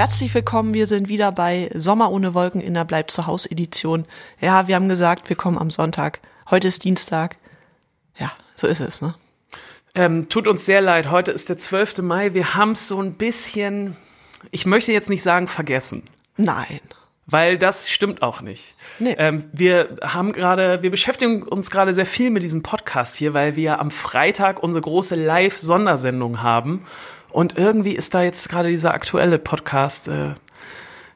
Herzlich willkommen, wir sind wieder bei Sommer ohne Wolken in der Bleib zu Haus Edition. Ja, wir haben gesagt, wir kommen am Sonntag. Heute ist Dienstag. Ja, so ist es, ne? Ähm, tut uns sehr leid, heute ist der 12. Mai. Wir haben es so ein bisschen, ich möchte jetzt nicht sagen vergessen. Nein. Weil das stimmt auch nicht. Nee. Ähm, wir haben gerade, wir beschäftigen uns gerade sehr viel mit diesem Podcast hier, weil wir am Freitag unsere große Live-Sondersendung haben. Und irgendwie ist da jetzt gerade dieser aktuelle Podcast, äh,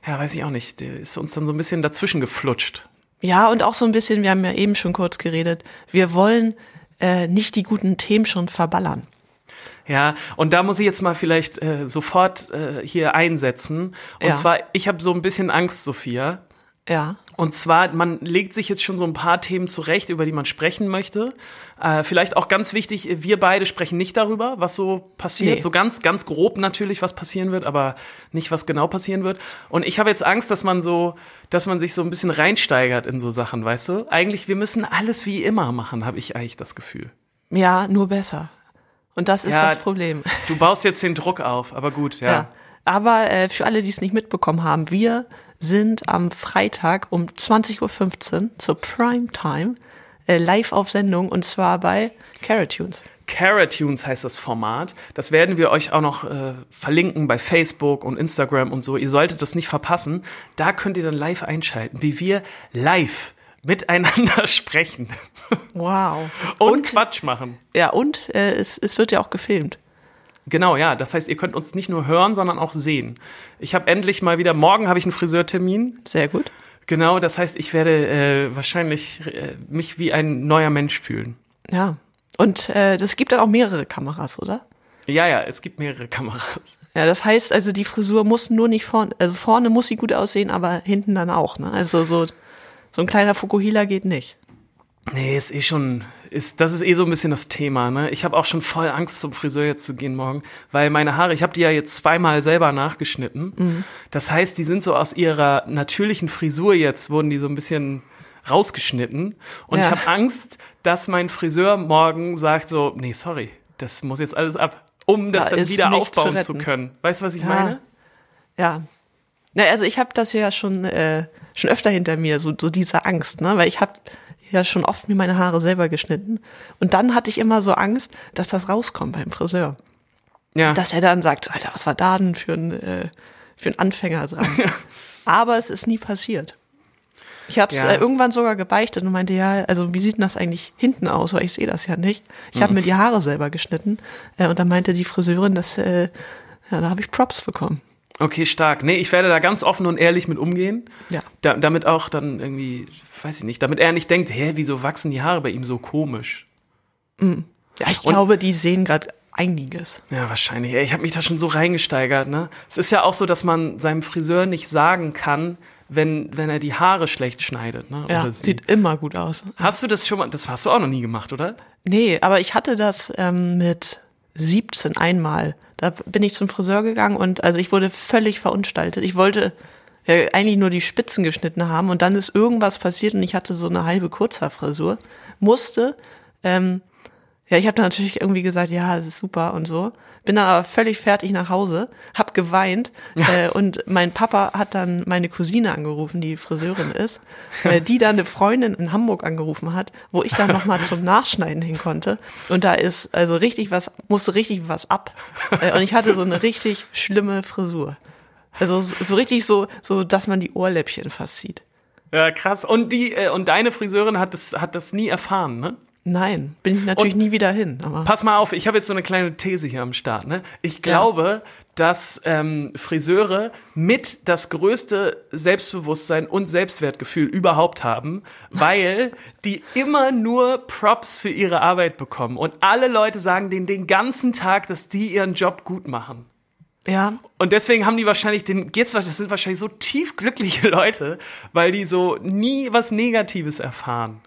ja, weiß ich auch nicht, der ist uns dann so ein bisschen dazwischen geflutscht. Ja, und auch so ein bisschen, wir haben ja eben schon kurz geredet, wir wollen äh, nicht die guten Themen schon verballern. Ja, und da muss ich jetzt mal vielleicht äh, sofort äh, hier einsetzen. Und Ja. zwar, ich habe so ein bisschen Angst, Sophia. Ja. Und zwar, man legt sich jetzt schon so ein paar Themen zurecht, über die man sprechen möchte. Äh, vielleicht auch ganz wichtig, wir beide sprechen nicht darüber, was so passiert. Nee. So ganz, ganz grob natürlich, was passieren wird, aber nicht, was genau passieren wird. Und ich habe jetzt Angst, dass man so, dass man sich so ein bisschen reinsteigert in so Sachen, weißt du? Eigentlich, wir müssen alles wie immer machen, habe ich eigentlich das Gefühl. Ja, nur besser. Und das ist Ja, das Problem. Du baust jetzt den Druck auf, aber gut, ja. Ja. Aber äh, für alle, die es nicht mitbekommen haben, wir sind am Freitag um 20.15 Uhr zur Primetime äh, live auf Sendung und zwar bei Carrot Tunes. Caratunes heißt das Format. Das werden wir euch auch noch äh, verlinken bei Facebook und Instagram und so. Ihr solltet das nicht verpassen. Da könnt ihr dann live einschalten, wie wir live miteinander sprechen Wow. und, Quatsch machen. Ja, und äh, es, es wird ja auch gefilmt. Genau, ja. Das heißt, ihr könnt uns nicht nur hören, sondern auch sehen. Ich habe endlich mal wieder, morgen habe ich einen Friseurtermin. Sehr gut. Genau, das heißt, ich werde äh, wahrscheinlich äh, mich wie ein neuer Mensch fühlen. Ja. Und äh, das gibt dann auch mehrere Kameras, oder? Ja, ja, es gibt mehrere Kameras. Ja, das heißt also, die Frisur muss nur nicht vorne, also vorne muss sie gut aussehen, aber hinten dann auch, ne? Also so, so ein kleiner Fukuhila geht nicht. Nee, ist eh schon, ist, das ist eh so ein bisschen das Thema, ne? Ich habe auch schon voll Angst, zum Friseur jetzt zu gehen morgen, weil meine Haare, ich habe die ja jetzt zweimal selber nachgeschnitten. Das heißt, die sind so aus ihrer natürlichen Frisur jetzt, wurden die so ein bisschen rausgeschnitten. Und Ja. ich habe Angst, dass mein Friseur morgen sagt so, nee, sorry, das muss jetzt alles ab, um das Da dann wieder aufbauen zu zu, können. Weißt du, was ich Ja. meine? Ja. Na, also ich habe das ja schon, äh, schon öfter hinter mir, so, so diese Angst, ne? Weil ich habe ja schon oft mir meine Haare selber geschnitten. Und dann hatte ich immer so Angst, dass das rauskommt beim Friseur. Ja. Dass er dann sagt, Alter, was war da denn für ein, äh, für ein Anfänger dran? Aber es ist nie passiert. Ich habe es Ja. äh, irgendwann sogar gebeichtet und meinte, ja, also wie sieht denn das eigentlich hinten aus? Weil ich sehe das ja nicht. Ich habe mir die Haare selber geschnitten äh, und dann meinte die Friseurin, dass äh, ja, da habe ich Props bekommen. Okay, stark. Nee, ich werde da ganz offen und ehrlich mit umgehen. Ja. Da, damit auch dann irgendwie, weiß ich nicht, damit er nicht denkt, hä, wieso wachsen die Haare bei ihm so komisch? Ja, ich Und- glaube, die sehen gerade einiges. Ja, wahrscheinlich. Ich habe mich da schon so reingesteigert, ne? Es ist ja auch so, dass man seinem Friseur nicht sagen kann, wenn, wenn er die Haare schlecht schneidet, ne? Ja, sieht immer gut aus. Hast du das schon mal, das hast du auch noch nie gemacht, oder? Nee, aber ich hatte das ähm, mit 17 einmal. Da bin ich zum Friseur gegangen und also ich wurde völlig verunstaltet. Ich wollte ja, eigentlich nur die Spitzen geschnitten haben und dann ist irgendwas passiert und ich hatte so eine halbe Kurzhaarfrisur. Musste, ähm, ja, ich habe dann natürlich irgendwie gesagt, ja, das ist super und so. Bin dann aber völlig fertig nach Hause, hab geweint äh, und mein Papa hat dann meine Cousine angerufen, die Friseurin ist, äh, die dann eine Freundin in Hamburg angerufen hat, wo ich dann noch mal zum Nachschneiden hin konnte und da ist also richtig was, musste richtig was ab äh, und ich hatte so eine richtig schlimme Frisur. Also so, richtig so, so, dass man die Ohrläppchen fast sieht. Ja, krass. Und die, äh, und deine Friseurin hat das, hat das nie erfahren, ne? Nein, bin ich natürlich Und- nie wieder hin. Pass mal auf, ich habe jetzt so eine kleine These hier am Start. Ne? Ich glaube, dass ähm, Friseure mit das größte Selbstbewusstsein und Selbstwertgefühl überhaupt haben, weil die immer nur Props für ihre Arbeit bekommen. Und alle Leute sagen denen den ganzen Tag, dass die ihren Job gut machen. Ja. Und deswegen haben die wahrscheinlich den, geht's, das sind wahrscheinlich so tief glückliche Leute, weil die so nie was Negatives erfahren.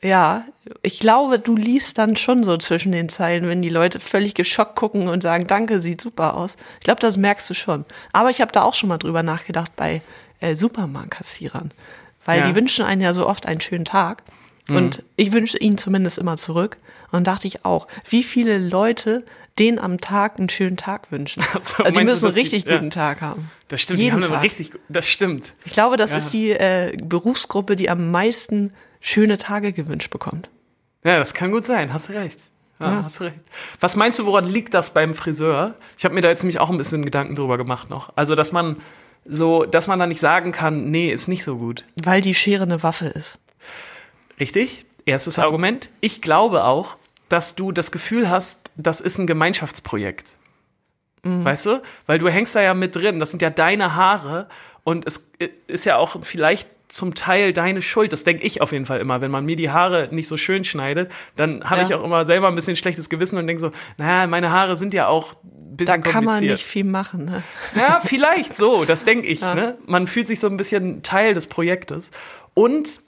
Ja, ich glaube, du liest dann schon so zwischen den Zeilen, wenn die Leute völlig geschockt gucken und sagen, danke, sieht super aus. Ich glaube, das merkst du schon. Aber ich habe da auch schon mal drüber nachgedacht bei äh, Supermarktkassierern. Weil Ja. die wünschen einen ja so oft einen schönen Tag. Mhm. Und ich wünsche ihnen zumindest immer zurück. Und dann dachte ich auch, wie viele Leute denen am Tag einen schönen Tag wünschen. Also die müssen einen dass die- richtig ja. guten Tag haben. Das stimmt, die Jeden haben einen Tag. richtig, das stimmt. Ich glaube, das Ja. ist die äh, Berufsgruppe, die am meisten schöne Tage gewünscht bekommt. Ja, das kann gut sein, hast du recht. Ja, Ja. hast recht. Was meinst du, woran liegt das beim Friseur? Ich habe mir da jetzt nämlich auch ein bisschen Gedanken drüber gemacht noch. Also, dass man so, dass man da nicht sagen kann, nee, ist nicht so gut. Weil die Schere eine Waffe ist. Richtig? Erstes Argument. Ich glaube auch, dass du das Gefühl hast, das ist ein Gemeinschaftsprojekt. Weißt du? Weil du hängst da ja mit drin. Das sind ja deine Haare und es ist ja auch vielleicht zum Teil deine Schuld. Das denke ich auf jeden Fall immer. Wenn man mir die Haare nicht so schön schneidet, dann habe Ja. ich auch immer selber ein bisschen schlechtes Gewissen und denke so, naja, meine Haare sind ja auch ein Da bisschen kann man nicht viel machen. Ne? Ja, vielleicht so, das denke ich. Ja. Ne? Man fühlt sich so ein bisschen Teil des Projektes. Und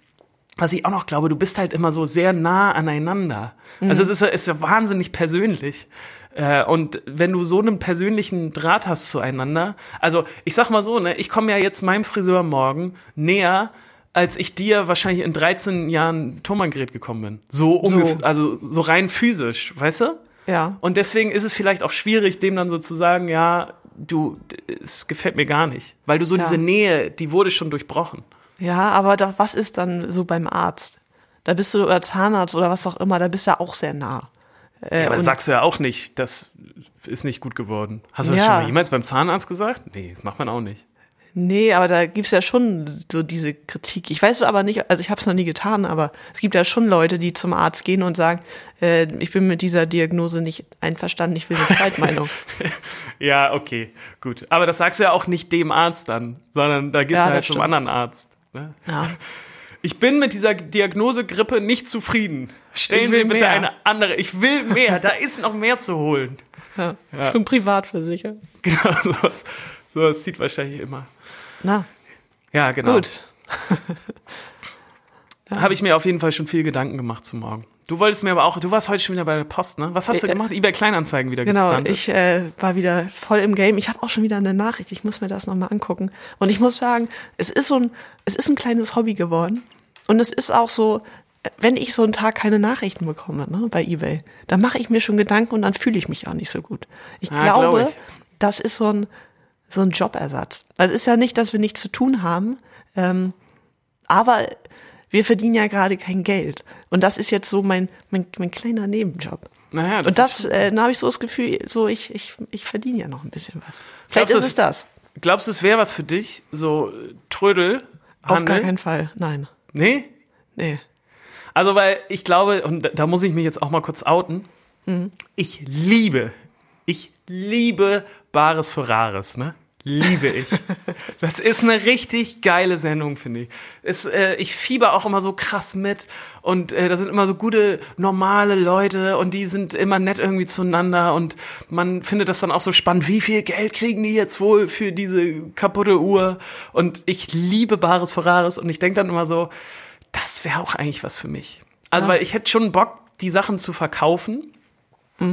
was ich auch noch glaube, du bist halt immer so sehr nah aneinander. Also es ist, ja- ist ja wahnsinnig persönlich. Äh, Und wenn du so einen persönlichen Draht hast zueinander, also ich sag mal so, ne, ich komme ja jetzt meinem Friseur morgen näher, als ich dir wahrscheinlich in 13 Jahren Thomann-Gerät gekommen bin. So ungefähr, also so rein physisch, weißt du? Ja. Und deswegen ist es vielleicht auch schwierig, dem dann so zu sagen, ja, du, es gefällt mir gar nicht. Weil du so Ja. diese Nähe, die wurde schon durchbrochen. Ja, aber da, was ist dann so beim Arzt? Da bist du oder Zahnarzt oder was auch immer, da bist du ja auch sehr nah. Äh, Ja, aber das sagst du ja auch nicht, das ist nicht gut geworden. Hast du das Ja. schon mal jemals beim Zahnarzt gesagt? Nee, das macht man auch nicht. Nee, aber da gibt's ja schon so diese Kritik. Ich weiß aber nicht, also ich habe es noch nie getan, aber es gibt ja schon Leute, die zum Arzt gehen und sagen, äh, ich bin mit dieser Diagnose nicht einverstanden, ich will eine Zweitmeinung. Ja, okay, gut. Aber das sagst du ja auch nicht dem Arzt dann, sondern da gehst Ja, du halt zum stimmt. anderen Arzt. Ne? ja. Ich bin mit dieser Diagnose Grippe nicht zufrieden. Stellen wir bitte mehr. eine andere. Ich will mehr. Da ist noch mehr zu holen. ja. Ja. Ich bin privat versichert. Genau, sowas. Sowas zieht wahrscheinlich immer. Na, Ja, genau. gut. Habe ich mir auf jeden Fall schon viel Gedanken gemacht zu morgen. Du wolltest mir aber auch, du warst heute schon wieder bei der Post, ne? Was hast du Äh, gemacht? eBay Kleinanzeigen wieder Genau, gestuntet? ich äh, war wieder voll im Game. Ich habe auch schon wieder eine Nachricht. Ich muss mir das nochmal angucken. Und ich muss sagen, es ist so ein, es ist ein kleines Hobby geworden. Und es ist auch so, wenn ich so einen Tag keine Nachrichten bekomme, ne, bei eBay, dann mache ich mir schon Gedanken und dann fühle ich mich auch nicht so gut. Ich Ja, glaub glaube, ich. das ist so ein, so ein Jobersatz. Weil es ist ja nicht, dass wir nichts zu tun haben, ähm, aber wir verdienen ja gerade kein Geld. Und das ist jetzt so mein, mein, mein kleiner Nebenjob. naja, Und das, äh, dann habe ich so das Gefühl, so ich, ich, ich verdiene ja noch ein bisschen was. Vielleicht Glaubst du, ist es das. glaubst du, es wäre was für dich? So äh, Trödel? Auf Handel? gar keinen Fall. Nein. Nee? Nee. Also, weil ich glaube, und da- da muss ich mich jetzt auch mal kurz outen. Mhm. Ich liebe, ich liebe Bares für Rares, ne? Liebe ich. Das ist eine richtig geile Sendung, finde ich. Es, äh, ich fieber auch immer so krass mit und äh, da sind immer so gute, normale Leute und die sind immer nett irgendwie zueinander und man findet das dann auch so spannend, wie viel Geld kriegen die jetzt wohl für diese kaputte Uhr und ich liebe Bares für Rares und ich denke dann immer so, das wäre auch eigentlich was für mich. Also, weil ich hätte schon Bock, die Sachen zu verkaufen.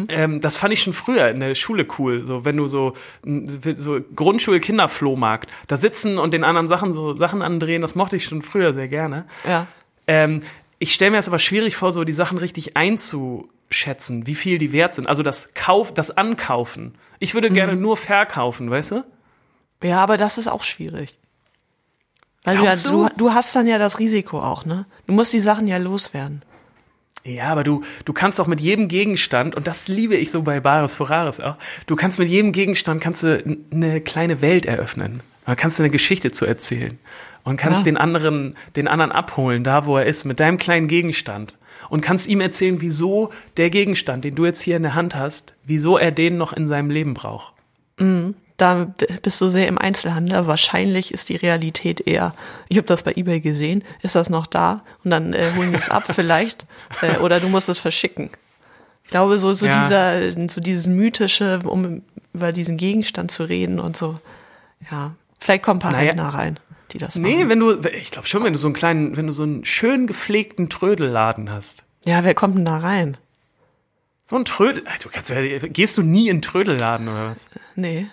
Ähm, das fand ich schon früher in der Schule cool. So, wenn du so, so Grundschul-Kinderflohmarkt, da sitzen und den anderen Sachen so Sachen andrehen, das mochte ich schon früher sehr gerne. Ja. Ähm, ich stelle mir das aber schwierig vor, so die Sachen richtig einzuschätzen, wie viel die wert sind. Also das Kauf, das Ankaufen. Ich würde gerne nur verkaufen, weißt du? Ja, aber das ist auch schwierig. Weil du, du? du hast dann ja das Risiko auch, ne? Du musst die Sachen ja loswerden. Ja, aber du, du kannst doch mit jedem Gegenstand, und das liebe ich so bei Bares Ferraris auch, du kannst mit jedem Gegenstand kannst du eine kleine Welt eröffnen. Da kannst du eine Geschichte zu erzählen. Und kannst Ja. den anderen, den anderen abholen, da wo er ist, mit deinem kleinen Gegenstand. Und kannst ihm erzählen, wieso der Gegenstand, den du jetzt hier in der Hand hast, wieso er den noch in seinem Leben braucht. Da bist du sehr im Einzelhandel. Wahrscheinlich ist die Realität eher, ich habe das bei eBay gesehen, ist das noch da? Und dann äh, holen die es ab vielleicht. Äh, oder du musst es verschicken. Ich glaube, so, so Ja. dieser, so dieses mythische um über diesen Gegenstand zu reden und so. Ja, vielleicht kommen ein paar Naja. Rein, die das machen. Nee, wenn du, ich glaube schon, wenn du so einen kleinen, wenn du so einen schön gepflegten Trödelladen hast. Ja, wer kommt denn da rein? So ein Trödel, du kannst, ja- gehst du nie in einen Trödelladen oder was? Nee.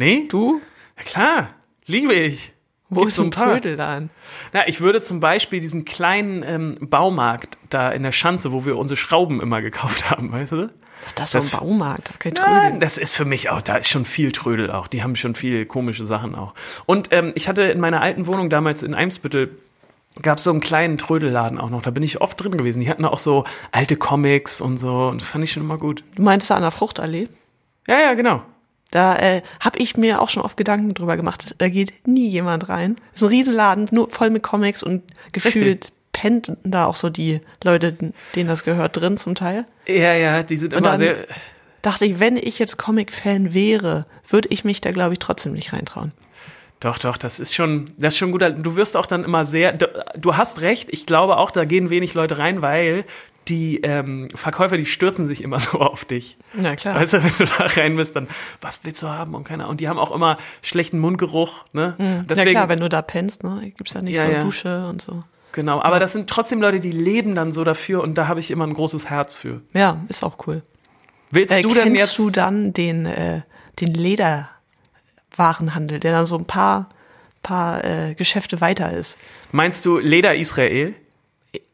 Nee? Du? Ja klar, liebe ich. Wo Gibt's ist so ein. Trödelladen? Na, ich würde zum Beispiel diesen kleinen ähm, Baumarkt da in der Schanze, wo wir unsere Schrauben immer gekauft haben, weißt du? Ach, das ist Das- so ein Baumarkt, kein Nein, Trödel. das ist für mich auch, da ist schon viel Trödel auch. Die haben schon viel komische Sachen auch. Und ähm, ich hatte in meiner alten Wohnung damals in Eimsbüttel gab es so einen kleinen Trödelladen auch noch. Da bin ich oft drin gewesen. Die hatten auch so alte Comics und so. Und das fand ich schon immer gut. Du meinst da an der Fruchtallee? Ja, ja, genau. Da äh, habe ich mir auch schon oft Gedanken drüber gemacht. Da geht nie jemand rein. Ist ein Riesenladen, nur voll mit Comics und gefühlt pennt da auch so die Leute, denen das gehört, drin zum Teil. Ja, ja, die sind Und immer dann- sehr. Dachte ich, wenn ich jetzt Comic-Fan wäre, würde ich mich da, glaube ich, trotzdem nicht reintrauen. Doch, doch, das ist schon, das ist schon gut. Du wirst auch dann immer sehr, du hast recht, ich glaube auch, da gehen wenig Leute rein, weil die ähm, Verkäufer, die stürzen sich immer so auf dich. Na klar. Weißt du, wenn du da rein bist, dann, was willst du haben und keiner. Und die haben auch immer schlechten Mundgeruch, ne? ja Deswegen, klar, wenn du da pennst, ne, gibt's da nicht Ja, so ja. Dusche und so. genau. Aber das sind trotzdem Leute, die leben dann so dafür und da habe ich immer ein großes Herz für. Ja, ist auch cool. Willst Äh, du denn jetzt? du dann den, äh, den Lederwarenhandel, der dann so ein paar, paar äh, Geschäfte weiter ist? meinst du Leder Israel?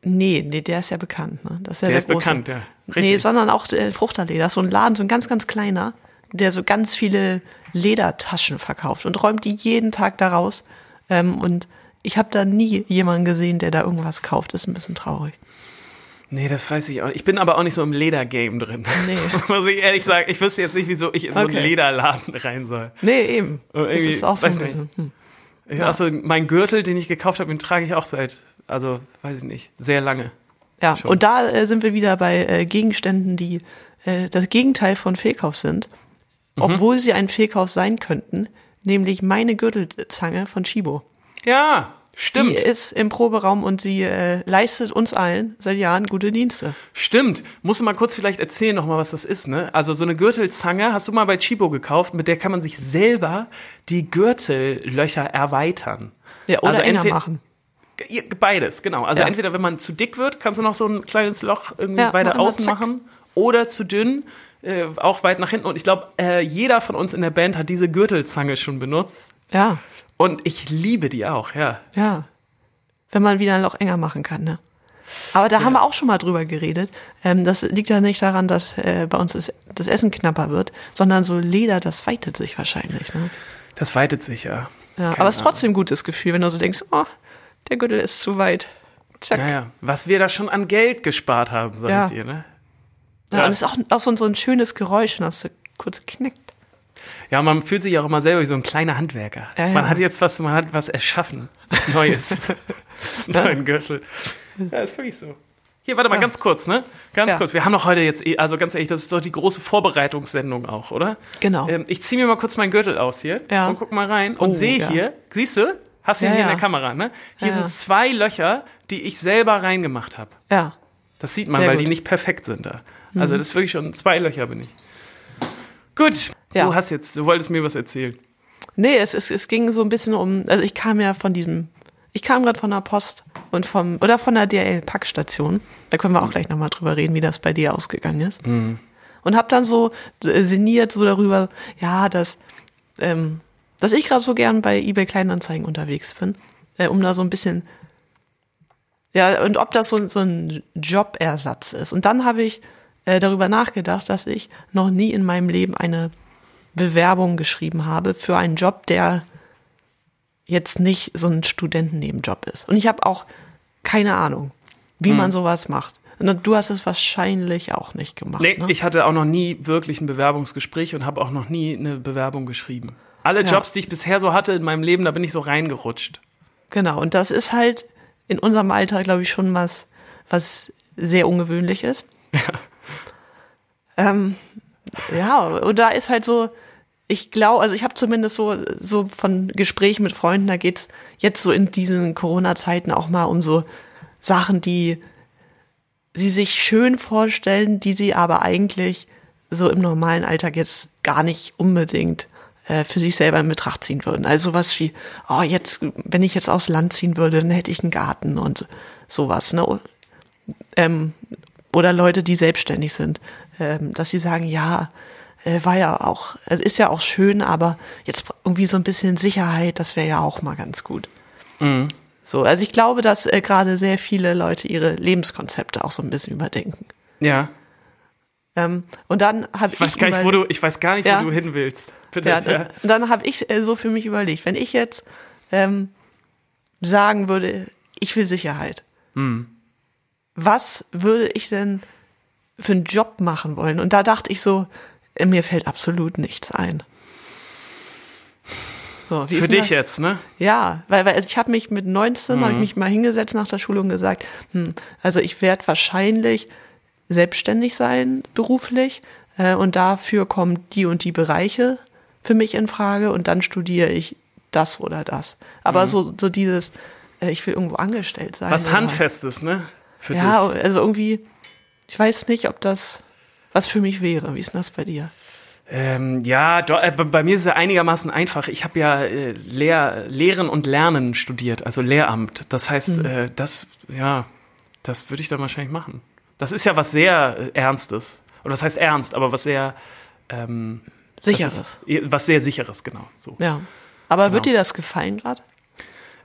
Nee, nee, der ist ja bekannt, ne? Das ist ja Der der, ist große. bekannt, ja. Nee, Richtig. sondern auch äh, Fruchtallee. Das ist so ein Laden, so ein ganz, ganz kleiner, der so ganz viele Ledertaschen verkauft und räumt die jeden Tag da raus. Ähm, und ich habe da nie jemanden gesehen, der da irgendwas kauft. Das ist ein bisschen traurig. Nee, das weiß ich auch nicht. Ich bin aber auch nicht so im Ledergame drin. Nee. Das muss ich ehrlich sagen. Ich wüsste jetzt nicht, wieso ich in so einen Okay. Lederladen rein soll. Nee, eben. Oh, Das ist auch so ein bisschen. Hm. Ich also, mein Gürtel, den ich gekauft habe, den trage ich auch seit, also weiß ich nicht, sehr lange. Ja, Schon. und da äh, sind wir wieder bei äh, Gegenständen, die äh, das Gegenteil von Fehlkauf sind, Mhm. obwohl sie ein Fehlkauf sein könnten, nämlich meine Gürtelzange von Chibo. Ja, Die stimmt, ist im Proberaum und sie äh, leistet uns allen seit Jahren gute Dienste. stimmt. Musst du mal kurz vielleicht erzählen nochmal, was das ist, ne? Also so eine Gürtelzange hast du mal bei Chibo gekauft, mit der kann man sich selber die Gürtellöcher erweitern. Ja, oder Also enger machen. Beides, genau. Also Ja. entweder wenn man zu dick wird, kannst du noch so ein kleines Loch irgendwie Ja, weiter außen zack. machen. Oder zu dünn, äh, auch weit nach hinten. Und ich glaube, äh, jeder von uns in der Band hat diese Gürtelzange schon benutzt. Ja, Und ich liebe die auch, ja. ja. Wenn man wieder ein Loch enger machen kann, ne? Aber da haben wir auch schon mal drüber geredet. Ähm, das liegt ja nicht daran, dass äh, bei uns das, das Essen knapper wird, sondern so Leder, das weitet sich wahrscheinlich. Ne? Das weitet sich ja. Ja, aber es ist trotzdem ein gutes Gefühl, wenn du so denkst, oh, der Gürtel ist zu weit. Zack. Ja, ja. Was wir da schon an Geld gespart haben, sag Ja. ich dir, ne? Ja, Ja. und es ist auch, auch so, ein- so ein schönes Geräusch, wenn das so kurz knackt. Ja, man fühlt sich auch immer selber wie so ein kleiner Handwerker. Ja, ja. Man hat jetzt was, man hat was erschaffen. Was Neues. Neuen Gürtel. Ja, ist wirklich so. Hier, warte mal, Ja. ganz kurz, ne? Ganz Ja. kurz. Wir haben doch heute jetzt, eh- also ganz ehrlich, das ist doch die große Vorbereitungssendung auch, oder? Genau. Ähm, ich ziehe mir mal kurz meinen Gürtel aus hier Ja. und guck mal rein und Oh, sehe hier, siehst du? Hast du hier in der Kamera, ne? Hier sind zwei Löcher, die ich selber reingemacht habe. Ja. Das sieht man, Sehr weil gut. Mhm. die nicht perfekt sind da. Also das ist wirklich schon zwei Löcher bin ich. Gut, Ja. du hast jetzt, du wolltest mir was erzählen. Nee, es, es, es ging so ein bisschen um, also ich kam ja von diesem, ich kam gerade von der Post und vom, oder von der DRL-Packstation. Da können wir auch gleich nochmal drüber reden, wie das bei dir ausgegangen ist. Und habe dann so äh, sinniert so darüber, ja, dass, ähm, dass ich gerade so gern bei eBay Kleinanzeigen unterwegs bin, äh, um da so ein bisschen, ja, und ob das so, so ein Jobersatz ist. Und dann habe ich äh, darüber nachgedacht, dass ich noch nie in meinem Leben eine Bewerbung geschrieben habe für einen Job, der jetzt nicht so ein Studentennebenjob ist. Und ich habe auch keine Ahnung, wie Mhm. man sowas macht. Und du hast es wahrscheinlich auch nicht gemacht. Nee, ne? ich hatte auch noch nie wirklich ein Bewerbungsgespräch und habe auch noch nie eine Bewerbung geschrieben. Alle Ja. Jobs, die ich bisher so hatte in meinem Leben, da bin ich so reingerutscht. Genau, und das ist halt in unserem Alter, glaube ich, schon was, was sehr ungewöhnlich ist. Ähm, ja, und da ist halt so, ich glaube, also ich habe zumindest so, so von Gesprächen mit Freunden, da geht's jetzt so in diesen Corona-Zeiten auch mal um so Sachen, die sie sich schön vorstellen, die sie aber eigentlich so im normalen Alltag jetzt gar nicht unbedingt äh, für sich selber in Betracht ziehen würden. Also sowas wie, oh, jetzt, wenn ich jetzt aufs Land ziehen würde, dann hätte ich einen Garten und sowas, ne? Ähm, oder Leute, die selbstständig sind, dass sie sagen, ja, äh, war ja auch, es ist ja auch schön, aber jetzt irgendwie so ein bisschen Sicherheit, das wäre ja auch mal ganz gut. Mhm. So, also ich glaube, dass äh, gerade sehr viele Leute ihre Lebenskonzepte auch so ein bisschen überdenken. Ja. Ähm, und dann habe ich. Ich weiß gar nicht, wo du, ich weiß gar nicht, ja, wo du hin willst. Bitte. Ja, ja. Und dann habe ich äh, so für mich überlegt, wenn ich jetzt ähm, sagen würde, ich will Sicherheit. Hm. Was würde ich denn für einen Job machen wollen? Und da dachte ich so, äh, mir fällt absolut nichts ein. So, Für dich das? jetzt, ne? Ja, weil, weil also ich habe mich mit 19, mhm. habe ich mich mal hingesetzt nach der Schule und gesagt, hm, also ich werde wahrscheinlich selbstständig sein beruflich äh, und dafür kommen die und die Bereiche für mich in Frage und dann studiere ich das oder das. Aber mhm. so, so dieses, äh, ich will irgendwo angestellt sein. Was Handfestes, ne? Für ja, dich. also irgendwie, ich weiß nicht, ob das was für mich wäre. Wie ist das bei dir? Ähm, ja, do, äh, bei mir ist es ja einigermaßen einfach. Ich habe ja äh, Lehr Lehren und Lernen studiert, also Lehramt. Das heißt, mhm. äh, das, ja, das würde ich dann wahrscheinlich machen. Das ist ja was sehr äh, Ernstes. Oder das heißt ernst, aber was sehr ähm, Sicheres. Ist, was sehr Sicheres, genau. So. Ja. Aber genau. wird dir das gefallen gerade?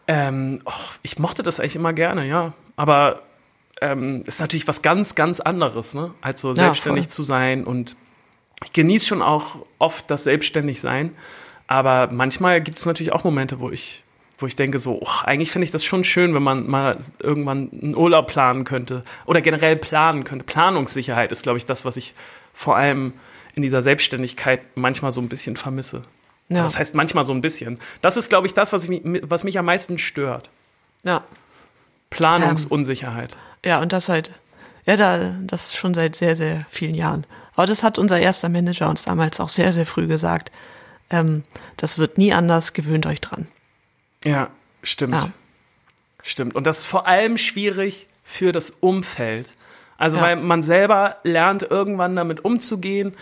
Ähm, oh, ich mochte das eigentlich immer gerne, ja. Aber ähm, ist natürlich was ganz, ganz anderes, ne? Als so selbstständig voll. zu sein und ich genieße schon auch oft das Selbstständigsein, aber manchmal gibt es natürlich auch Momente, wo ich, wo ich denke so, oh, eigentlich finde ich das schon schön, wenn man mal irgendwann einen Urlaub planen könnte oder generell planen könnte. Planungssicherheit ist, glaube ich, das, was ich vor allem in dieser Selbstständigkeit manchmal so ein bisschen vermisse. Ja. Das heißt manchmal so ein bisschen. Das ist, glaube ich, das, was, ich, was mich am meisten stört. Ja. Planungsunsicherheit. Ähm, ja, und das halt, ja, da, das schon seit sehr, sehr vielen Jahren. Aber das hat unser erster Manager uns damals auch sehr, sehr früh gesagt. Ähm, das wird nie anders, gewöhnt euch dran. Ja, stimmt. Ja. Stimmt. Und das ist vor allem schwierig für das Umfeld. Also, ja. weil man selber lernt, irgendwann damit umzugehen.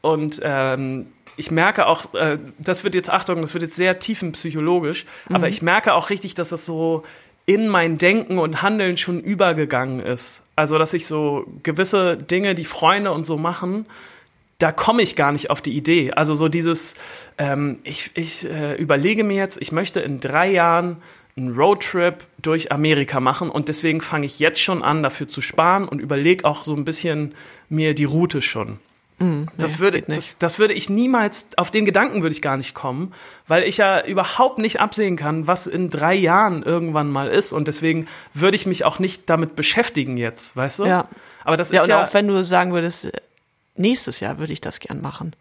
Und ähm, ich merke auch, äh, das wird jetzt, Achtung, das wird jetzt sehr tiefenpsychologisch, mhm. aber ich merke auch richtig, dass das so in mein Denken und Handeln schon übergegangen ist. Also, dass ich so gewisse Dinge, die Freunde und so machen, da komme ich gar nicht auf die Idee. Also so dieses, ähm, ich, ich äh, überlege mir jetzt, ich möchte in drei Jahren einen Roadtrip durch Amerika machen und deswegen fange ich jetzt schon an, dafür zu sparen und überlege auch so ein bisschen mir die Route schon. Mm, das, nee, würde, das, das, würde ich niemals, auf den Gedanken würde ich gar nicht kommen, weil ich ja überhaupt nicht absehen kann, was in drei Jahren irgendwann mal ist. Und deswegen würde ich mich auch nicht damit beschäftigen jetzt, weißt du? Ja. Aber das ja, ist ja. auch wenn du sagen würdest, nächstes Jahr würde ich das gern machen.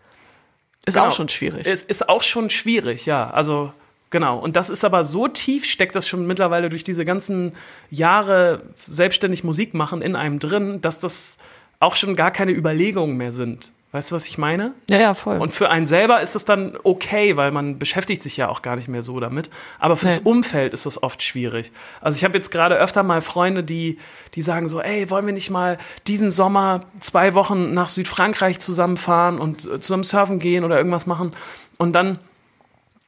Ist genau. auch schon schwierig. Es ist auch schon schwierig, ja. Also, genau. Und das ist aber so tief, steckt das schon mittlerweile durch diese ganzen Jahre selbstständig Musik machen in einem drin, dass das auch schon gar keine Überlegungen mehr sind. Weißt du, was ich meine? Ja, ja, voll. Und für einen selber ist es dann okay, weil man beschäftigt sich ja auch gar nicht mehr so damit. Aber fürs nee. Umfeld ist das oft schwierig. Also ich habe jetzt gerade öfter mal Freunde, die, die sagen so, ey, wollen wir nicht mal diesen Sommer zwei Wochen nach Südfrankreich zusammenfahren und äh, zusammen surfen gehen oder irgendwas machen? Und dann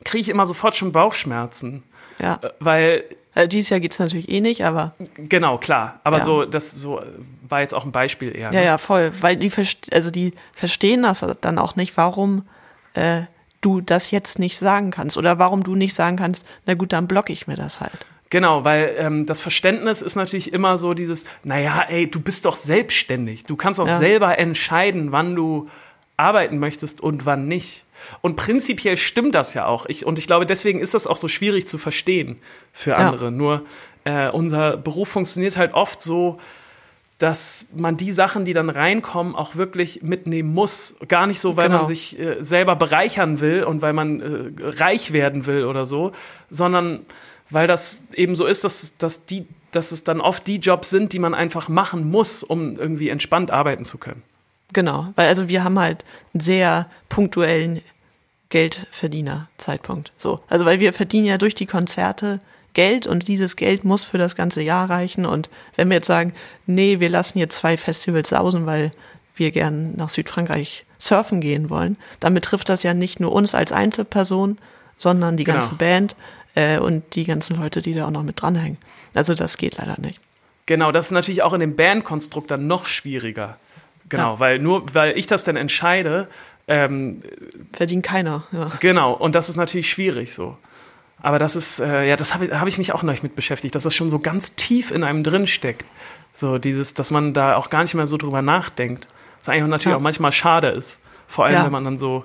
kriege ich immer sofort schon Bauchschmerzen. Ja. Äh, weil also dieses Jahr geht es natürlich eh nicht, aber. Genau, klar. Aber ja. so, das so war jetzt auch ein Beispiel eher. Ne? Ja, ja, voll. Weil die, also die verstehen das dann auch nicht, warum äh, du das jetzt nicht sagen kannst. Oder warum du nicht sagen kannst, na gut, dann blocke ich mir das halt. Genau, weil ähm, das Verständnis ist natürlich immer so dieses, naja, ey, du bist doch selbstständig. Du kannst auch ja. selber entscheiden, wann du arbeiten möchtest und wann nicht. Und prinzipiell stimmt das ja auch. Ich, und ich glaube, deswegen ist das auch so schwierig zu verstehen für andere. Ja. Nur äh, unser Beruf funktioniert halt oft so, dass man die Sachen, die dann reinkommen, auch wirklich mitnehmen muss. Gar nicht so, weil genau. man sich äh, selber bereichern will und weil man äh, reich werden will oder so, sondern weil das eben so ist, dass, dass, die, dass es dann oft die Jobs sind, die man einfach machen muss, um irgendwie entspannt arbeiten zu können. Genau, weil also wir haben halt einen sehr punktuellen Geldverdiener-Zeitpunkt. So, also weil wir verdienen ja durch die Konzerte Geld und dieses Geld muss für das ganze Jahr reichen. Und wenn wir jetzt sagen, nee, wir lassen jetzt zwei Festivals sausen, weil wir gern nach Südfrankreich surfen gehen wollen, dann betrifft das ja nicht nur uns als Einzelperson, sondern die Genau. ganze Band äh, und die ganzen Leute, die da auch noch mit dranhängen. Also das geht leider nicht. Genau, das ist natürlich auch in dem Bandkonstrukt dann noch schwieriger. Genau, Ja. weil nur weil ich das dann entscheide, ähm, Verdient keiner. Ja. genau, und das ist natürlich schwierig so. Aber das ist, äh, ja, das habe ich, hab ich mich auch noch mit beschäftigt, dass das schon so ganz tief in einem drin steckt. So dieses, dass man da auch gar nicht mehr so drüber nachdenkt. Was eigentlich natürlich Ja. auch manchmal schade ist. Vor allem, Ja. wenn man dann so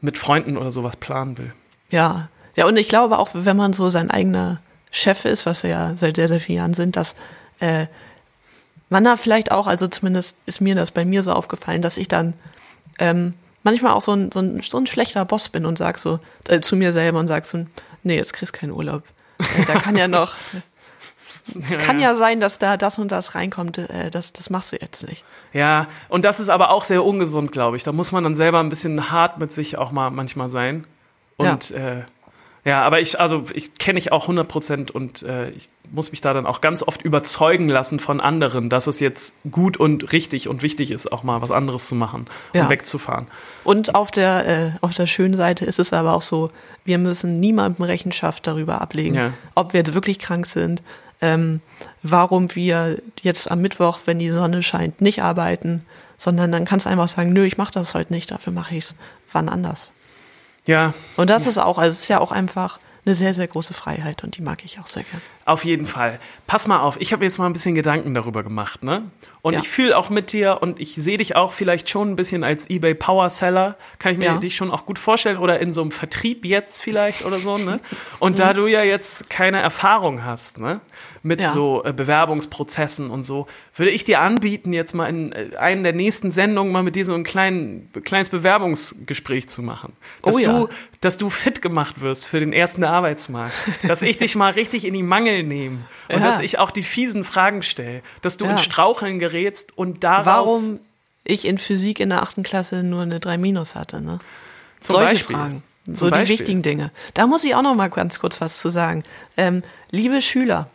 mit Freunden oder sowas planen will. Ja, ja, und ich glaube auch, wenn man so sein eigener Chef ist, was wir ja seit sehr, sehr vielen Jahren sind, dass äh, man da vielleicht auch, also zumindest ist mir das bei mir so aufgefallen, dass ich dann ähm, manchmal auch so ein, so, ein, so ein schlechter Boss bin und sag so äh, zu mir selber und sag so, nee, jetzt kriegst du keinen Urlaub. Äh, da kann ja noch, es kann ja sein, dass da das und das reinkommt, äh, das, das machst du jetzt nicht. Ja, und das ist aber auch sehr ungesund, glaube ich. Da muss man dann selber ein bisschen hart mit sich auch mal manchmal sein. Und ja, äh, ja aber ich, also ich kenne ich auch 100 Prozent und äh, ich muss mich da dann auch ganz oft überzeugen lassen von anderen, dass es jetzt gut und richtig und wichtig ist, auch mal was anderes zu machen Ja. und wegzufahren. Und auf der, äh, auf der schönen Seite ist es aber auch so, wir müssen niemandem Rechenschaft darüber ablegen, Ja. ob wir jetzt wirklich krank sind, ähm, warum wir jetzt am Mittwoch, wenn die Sonne scheint, nicht arbeiten, sondern dann kannst du einfach sagen, nö, ich mache das heute nicht, dafür mache ich es wann anders. Ja, Und das ist auch, also es ist ja auch einfach eine sehr, sehr große Freiheit und die mag ich auch sehr gern. Auf jeden Fall. Pass mal auf, ich habe jetzt mal ein bisschen Gedanken darüber gemacht, ne? Und Ja. ich fühle auch mit dir und ich sehe dich auch vielleicht schon ein bisschen als eBay Power Seller. Kann ich mir Ja. dich schon auch gut vorstellen oder in so einem Vertrieb jetzt vielleicht oder so, ne? Und Mhm. da du ja jetzt keine Erfahrung hast, ne? Mit Ja. so äh, Bewerbungsprozessen und so, würde ich dir anbieten, jetzt mal in äh, einen der nächsten Sendungen mal mit dir so ein klein, kleines Bewerbungsgespräch zu machen. Dass Oh ja. du dass du fit gemacht wirst für den ersten Arbeitsmarkt. Dass ich dich mal richtig in die Mangel nehme. Und dass ich auch die fiesen Fragen stelle. Dass du in Straucheln gerätst und daraus Warum ich in Physik in der achten Klasse nur eine 3 Minus hatte, ne? zum Solche Beispiel, Fragen. Zum So die Beispiel. wichtigen Dinge. Da muss ich auch noch mal ganz kurz was zu sagen. Ähm, liebe Schüler,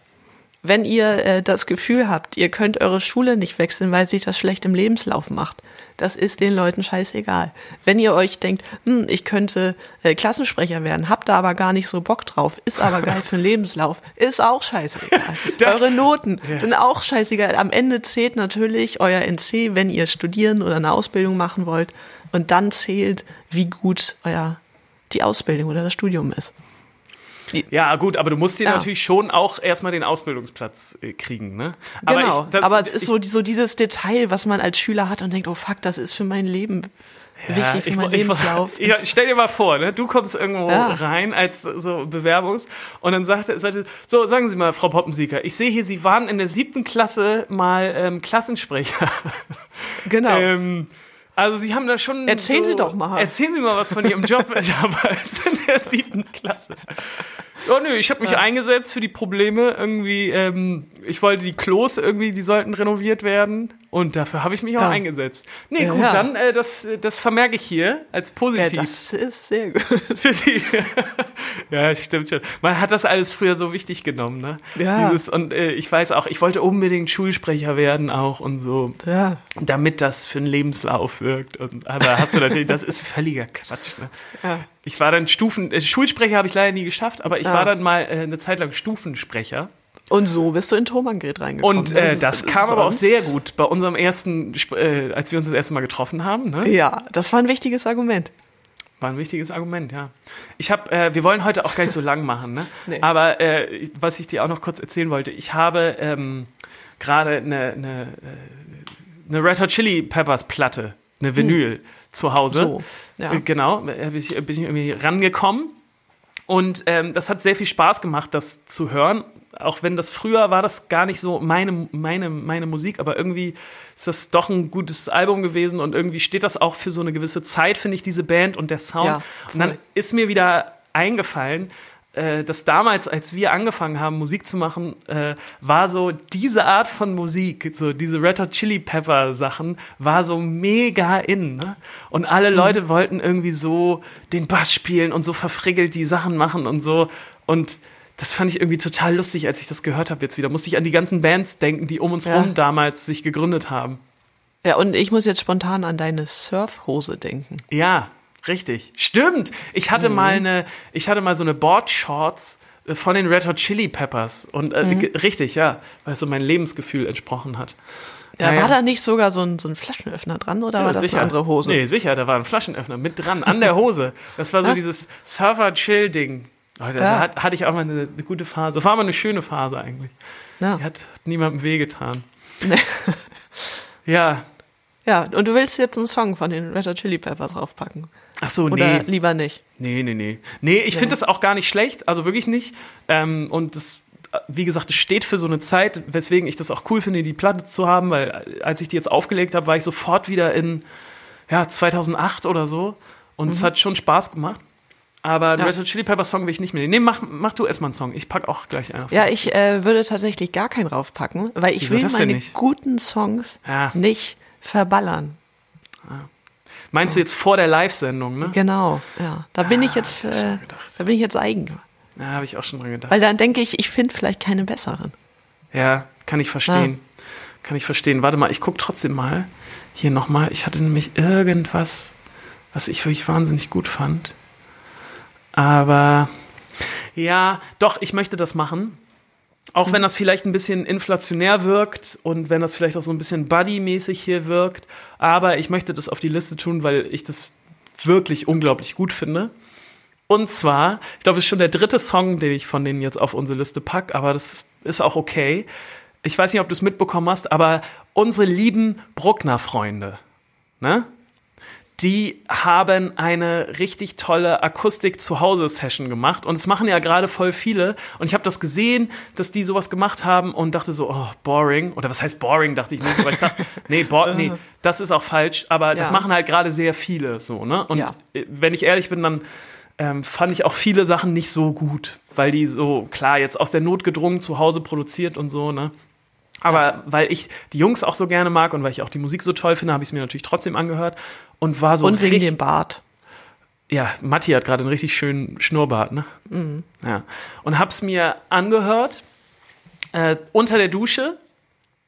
wenn ihr äh, das Gefühl habt, ihr könnt eure Schule nicht wechseln, weil sich das schlecht im Lebenslauf macht, das ist den Leuten scheißegal. Wenn ihr euch denkt, hm, ich könnte äh, Klassensprecher werden, habt da aber gar nicht so Bock drauf, ist aber geil für den Lebenslauf, ist auch scheißegal. Das- Eure Noten Ja. sind auch scheißegal. Am Ende zählt natürlich euer NC, wenn ihr studieren oder eine Ausbildung machen wollt. Und dann zählt, wie gut euer die Ausbildung oder das Studium ist. Ja, gut, aber du musst dir Ja. natürlich schon auch erstmal den Ausbildungsplatz äh, kriegen, ne? Genau. ich- das- aber es ist ich- so, so dieses Detail, was man als Schüler hat und denkt, oh fuck, das ist für mein Leben wichtig, für ich, meinen ich, Lebenslauf. Ja, stell dir mal vor, ne, du kommst irgendwo Ja. rein als so Bewerbungs und dann sagt, sagt er, so sagen Sie mal, Frau Poppensieger, ich sehe hier, Sie waren in der siebten Klasse mal ähm, Klassensprecher. genau. Ähm, also Sie haben da schon. Erzählen so, Sie doch mal. Erzählen Sie mal was von Ihrem Job damals in der siebten Klasse. Oh nö, ich habe mich eingesetzt für die Probleme irgendwie. Ähm, ich wollte die Klos irgendwie, die sollten renoviert werden und dafür habe ich mich auch Ja. eingesetzt. Nee, Ja, gut, ja. dann äh, das, das vermerke ich hier als ja, positiv das ist sehr gut. für die. ja, stimmt schon. Man hat das alles früher so wichtig genommen, ne? Ja. Dieses, und äh, ich weiß auch, ich wollte unbedingt Schulsprecher werden auch und so Ja. damit das für einen Lebenslauf wirkt. Und aber hast du natürlich, das ist völliger Quatsch. Ne? Ja. Ich war dann Stufen, äh, Schulsprecher habe ich leider nie geschafft, aber ich Ja. war dann mal äh, eine Zeit lang Stufensprecher. Und so bist du in Thomangret reingekommen. Und äh, Also, das kam aber auch sonst- sehr gut bei unserem ersten, äh, als wir uns das erste Mal getroffen haben. Ne? Ja, das war ein wichtiges Argument. War ein wichtiges Argument, ja. Ich habe, äh, wir wollen heute auch gar nicht so lang machen, ne? Nee. Aber äh, was ich dir auch noch kurz erzählen wollte, ich habe ähm, gerade eine, äh, eine Red Hot Chili Peppers Platte, eine Vinyl zu Hause. Hm. So, ja. Äh, Genau, äh, ich, bin ich irgendwie rangekommen. Und ähm, das hat sehr viel Spaß gemacht, das zu hören. Auch wenn das früher war, das gar nicht so meine, meine, meine Musik, aber irgendwie ist das doch ein gutes Album gewesen und irgendwie steht das auch für so eine gewisse Zeit, finde ich, diese Band und der Sound. Ja, und dann ist mir wieder eingefallen, äh, dass damals, als wir angefangen haben, Musik zu machen, äh, war so diese Art von Musik, so diese Red Hot Chili Pepper Sachen, war so mega in. Ne? Und alle Leute wollten irgendwie so den Bass spielen und so verfriggelt die Sachen machen und so. Und das fand ich irgendwie total lustig, als ich das gehört habe jetzt wieder. Musste ich an die ganzen Bands denken, die um uns Ja. rum damals sich gegründet haben. Ja, und ich muss jetzt spontan an deine Surfhose denken. Ja, richtig. Stimmt. Ich hatte mal eine, ich hatte mal so eine Boardshorts äh, von den Red Hot Chili Peppers. Und äh, ge- richtig, ja, weil es so mein Lebensgefühl entsprochen hat. Ja, Ja, war ja. da nicht sogar so ein, so ein Flaschenöffner dran oder war das sicher. eine andere Hose? Nee, sicher, da war ein Flaschenöffner mit dran, an der Hose. Das war so Ja. dieses Surfer-Chill-Ding. Oh, da Ja. hat, hatte ich auch mal eine, eine gute Phase. Das war aber eine schöne Phase eigentlich. Ja. Die hat, hat niemandem wehgetan. Ja. ja, und du willst jetzt einen Song von den Red Hot Chili Peppers draufpacken? Ach so, Oder nee. lieber nicht? Nee, nee, nee. Nee, ich finde das auch gar nicht schlecht, also wirklich nicht. Ähm, und das, wie gesagt, es steht für so eine Zeit, weswegen ich das auch cool finde, die Platte zu haben, weil äh, als ich die jetzt aufgelegt habe, war ich sofort wieder in ja, 2008 oder so. Und es hat schon Spaß gemacht. Aber den Mhm. Ja. Red Hot Chili Peppers Song will ich nicht mehr nehmen. Nee, mach, mach du erstmal einen Song. Ich pack auch gleich einen. auf. Ja, ich äh, würde tatsächlich gar keinen raufpacken, weil ich Wieso will meine guten Songs Ja. nicht verballern. Meinst du jetzt vor der Live-Sendung, ne? Genau, ja. Da bin ich jetzt, hab ich schon äh, da bin ich jetzt eigen. Ja, habe ich auch schon dran gedacht. Weil dann denke ich, ich finde vielleicht keine besseren. Ja, kann ich verstehen. Kann ich verstehen. Warte mal, ich gucke trotzdem mal hier nochmal. Ich hatte nämlich irgendwas, was ich wirklich wahnsinnig gut fand. Aber ja, doch, ich möchte das machen. Auch wenn das vielleicht ein bisschen inflationär wirkt und wenn das vielleicht auch so ein bisschen Buddy-mäßig hier wirkt. Aber ich möchte das auf die Liste tun, weil ich das wirklich unglaublich gut finde. Und zwar, ich glaube, es ist schon der dritte Song, den ich von denen jetzt auf unsere Liste pack, aber das ist auch okay. Ich weiß nicht, ob du es mitbekommen hast, aber unsere lieben Bruckner-Freunde, ne? Die haben eine richtig tolle Akustik-Zuhause-Session gemacht und es machen ja gerade voll viele. Und ich habe das gesehen, dass die sowas gemacht haben und dachte so, oh, boring. Oder was heißt boring, dachte ich nicht, aber ich dachte, nee, bo nee, das ist auch falsch. Aber das Ja. machen halt gerade sehr viele so, ne? Und Ja. äh, wenn ich ehrlich bin, dann ähm, fand ich auch viele Sachen nicht so gut, weil die so, klar, jetzt aus der Not gedrungen zu Hause produziert und so, ne? Aber weil ich die Jungs auch so gerne mag und weil ich auch die Musik so toll finde, habe ich es mir natürlich trotzdem angehört und war so Und wegen dem Bart. ja, Matti hat gerade einen richtig schönen Schnurrbart, ne? Ja. Und hab's mir angehört äh, unter der Dusche,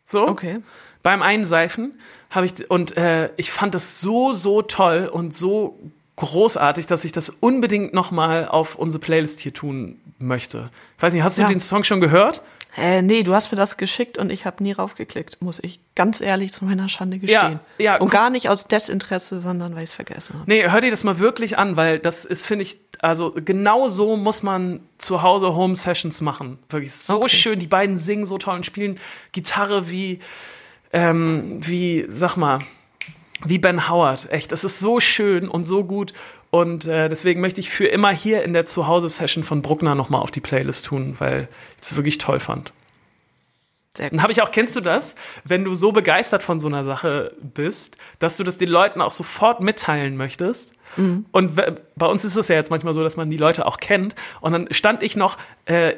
so Okay. beim Einseifen habe ich und äh, ich fand das so so toll und so großartig, dass ich das unbedingt noch mal auf unsere Playlist hier tun möchte. Ich weiß nicht, hast du Ja. den Song schon gehört? Äh, nee, du hast mir das geschickt und ich habe nie raufgeklickt, muss ich ganz ehrlich zu meiner Schande gestehen. ja, und guck- gar nicht aus Desinteresse, sondern weil ich es vergessen habe. Nee, hör dir das mal wirklich an, weil das ist, finde ich, also genau so muss man zu Hause Home Sessions machen. Wirklich so Okay. schön. Die beiden singen so toll und spielen Gitarre wie, ähm, wie, sag mal, wie Ben Howard. Echt, das ist so schön und so gut. Und äh, deswegen möchte ich für immer hier in der Zuhause-Session von Bruckner nochmal auf die Playlist tun, weil ich es wirklich toll fand. Sehr gut. Dann habe ich auch, kennst du das, wenn du so begeistert von so einer Sache bist, dass du das den Leuten auch sofort mitteilen möchtest? Und w- bei uns ist es ja jetzt manchmal so, dass man die Leute auch kennt. Und dann stand ich noch äh,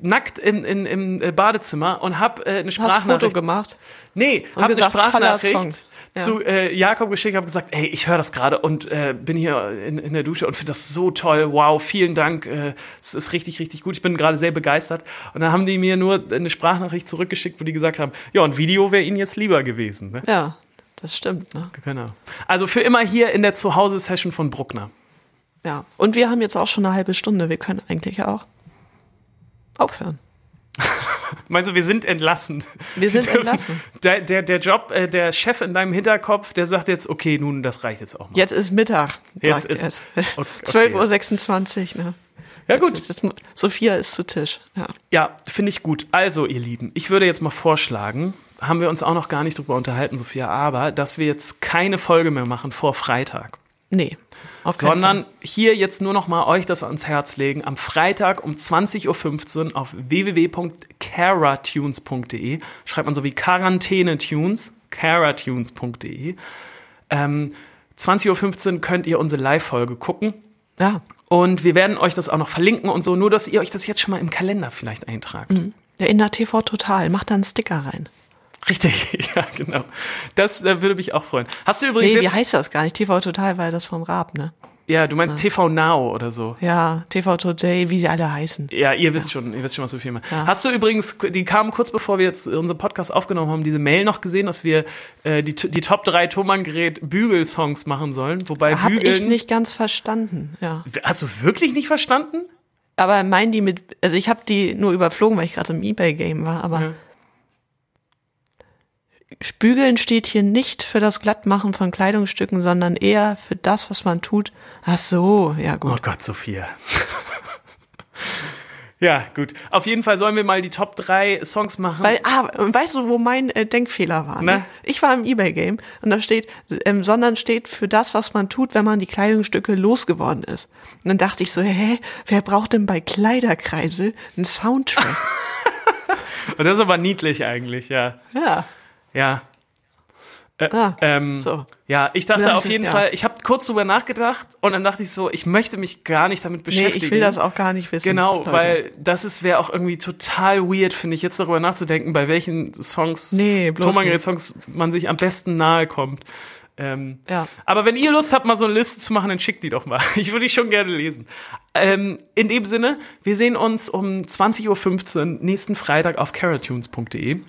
nackt in, in, im Badezimmer und habe äh, eine Hast Foto Sprachnachricht. gemacht? Nee, Und habe eine. Sprachnachricht Ja. zu äh, Jakob geschickt, habe gesagt, ey, ich höre das gerade und äh, bin hier in, in der Dusche und finde das so toll. Wow, vielen Dank. Äh, Es ist richtig, richtig gut. Ich bin gerade sehr begeistert. Und dann haben die mir nur eine Sprachnachricht zurückgeschickt, wo die gesagt haben, ja, ein Video wäre ihnen jetzt lieber gewesen. Ne? Ja, das stimmt. Ne? Genau. Also für immer hier in der Zuhause-Session von Bruckner. Ja. Und wir haben jetzt auch schon eine halbe Stunde. Wir können eigentlich auch aufhören. Meinst du, wir sind entlassen? Wir sind entlassen. Der, der, der Job, äh, der Chef in deinem Hinterkopf, der sagt jetzt, okay, nun, das reicht jetzt auch mal. Jetzt ist Mittag. Jetzt ist- es. okay. 12.26 Uhr. Ne? Ja, gut. Jetzt, ist- jetzt, Sophia ist zu Tisch. Ja. Ja, finde ich gut. Also, ihr Lieben, ich würde jetzt mal vorschlagen, haben wir uns auch noch gar nicht drüber unterhalten, Sophia, aber dass wir jetzt keine Folge mehr machen vor Freitag, Nee. Auf sondern hier jetzt nur noch mal euch das ans Herz legen. Am Freitag um 20.15 Uhr auf www.caratunes.de schreibt man so wie Quarantäne-Tunes, caratunes.de. Ähm, 20.15 Uhr könnt ihr unsere Live-Folge gucken. Fall. Ja. Und wir werden euch das auch noch verlinken und so, nur dass ihr euch das jetzt schon mal im Kalender vielleicht eintragt. Der Inner TV Total. Macht da einen Sticker rein. Richtig, ja, genau. Das äh, würde mich auch freuen. Hast du übrigens Nee, wie heißt das gar nicht? TV Total war das vom Raab, ne? Ja, du meinst TV Now oder so. Ja, TV Today, wie sie alle heißen. Ja, ihr wisst schon, ihr wisst schon, was wir filmen. Hast du übrigens, die kamen kurz bevor wir jetzt unseren Podcast aufgenommen haben, diese Mail noch gesehen, dass wir äh, die, die Top 3 Thomann-Gerät Bügel-Songs machen sollen? Wobei Hab Bügeln. ich nicht ganz verstanden, ja. Hast du wirklich nicht verstanden? Aber meinen die mit, also ich habe die nur überflogen, weil ich gerade im Ebay-Game war, aber Ja. Spügeln steht hier nicht für das Glattmachen von Kleidungsstücken, sondern eher für das, was man tut. Ach so, ja Oh gut. Gott, Sophia. ja, gut. Auf jeden Fall sollen wir mal die Top 3 Songs machen. Weil, ah, weißt du, wo mein äh, Denkfehler war? Ne? Ich war im Ebay-Game und da steht, ähm, sondern steht für das, was man tut, wenn man die Kleidungsstücke losgeworden ist. Und dann dachte ich so, hä, wer braucht denn bei Kleiderkreisel einen Soundtrack? Und das ist aber niedlich eigentlich, ja. ja. Ja. Äh, Ah, ähm, so. Ja, ich dachte auf jeden ja. Fall, ich habe kurz drüber nachgedacht und dann dachte ich so, ich möchte mich gar nicht damit Nee, beschäftigen. ich will das auch gar nicht wissen. Genau, Leute. weil das ist wäre auch irgendwie total weird, finde ich, jetzt darüber nachzudenken, bei welchen Songs, Nee, Thomann-Gerät-Songs man sich am besten nahe kommt. Ähm, Ja. Aber wenn ihr Lust habt, mal so eine Liste zu machen, dann schickt die doch mal. Ich würde die schon gerne lesen. Ähm, in dem Sinne, wir sehen uns um 20.15 Uhr nächsten Freitag auf caratunes.de.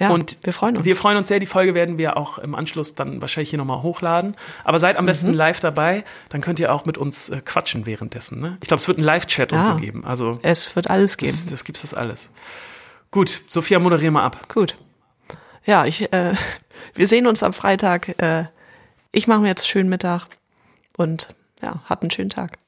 ja, Und wir freuen uns. Wir freuen uns sehr. Die Folge werden wir auch im Anschluss dann wahrscheinlich hier nochmal hochladen. Aber seid am Mhm. besten live dabei. Dann könnt ihr auch mit uns äh, quatschen währenddessen. Ne? Ich glaube, es wird einen Live-Chat und Ja. so geben. Also es wird alles geben. das, das gibt's das alles. Gut, Sophia, moderier mal ab. Gut. Ja, ich, äh, wir sehen uns am Freitag. Äh, ich mache mir jetzt schönen Mittag und ja, habt einen schönen Tag.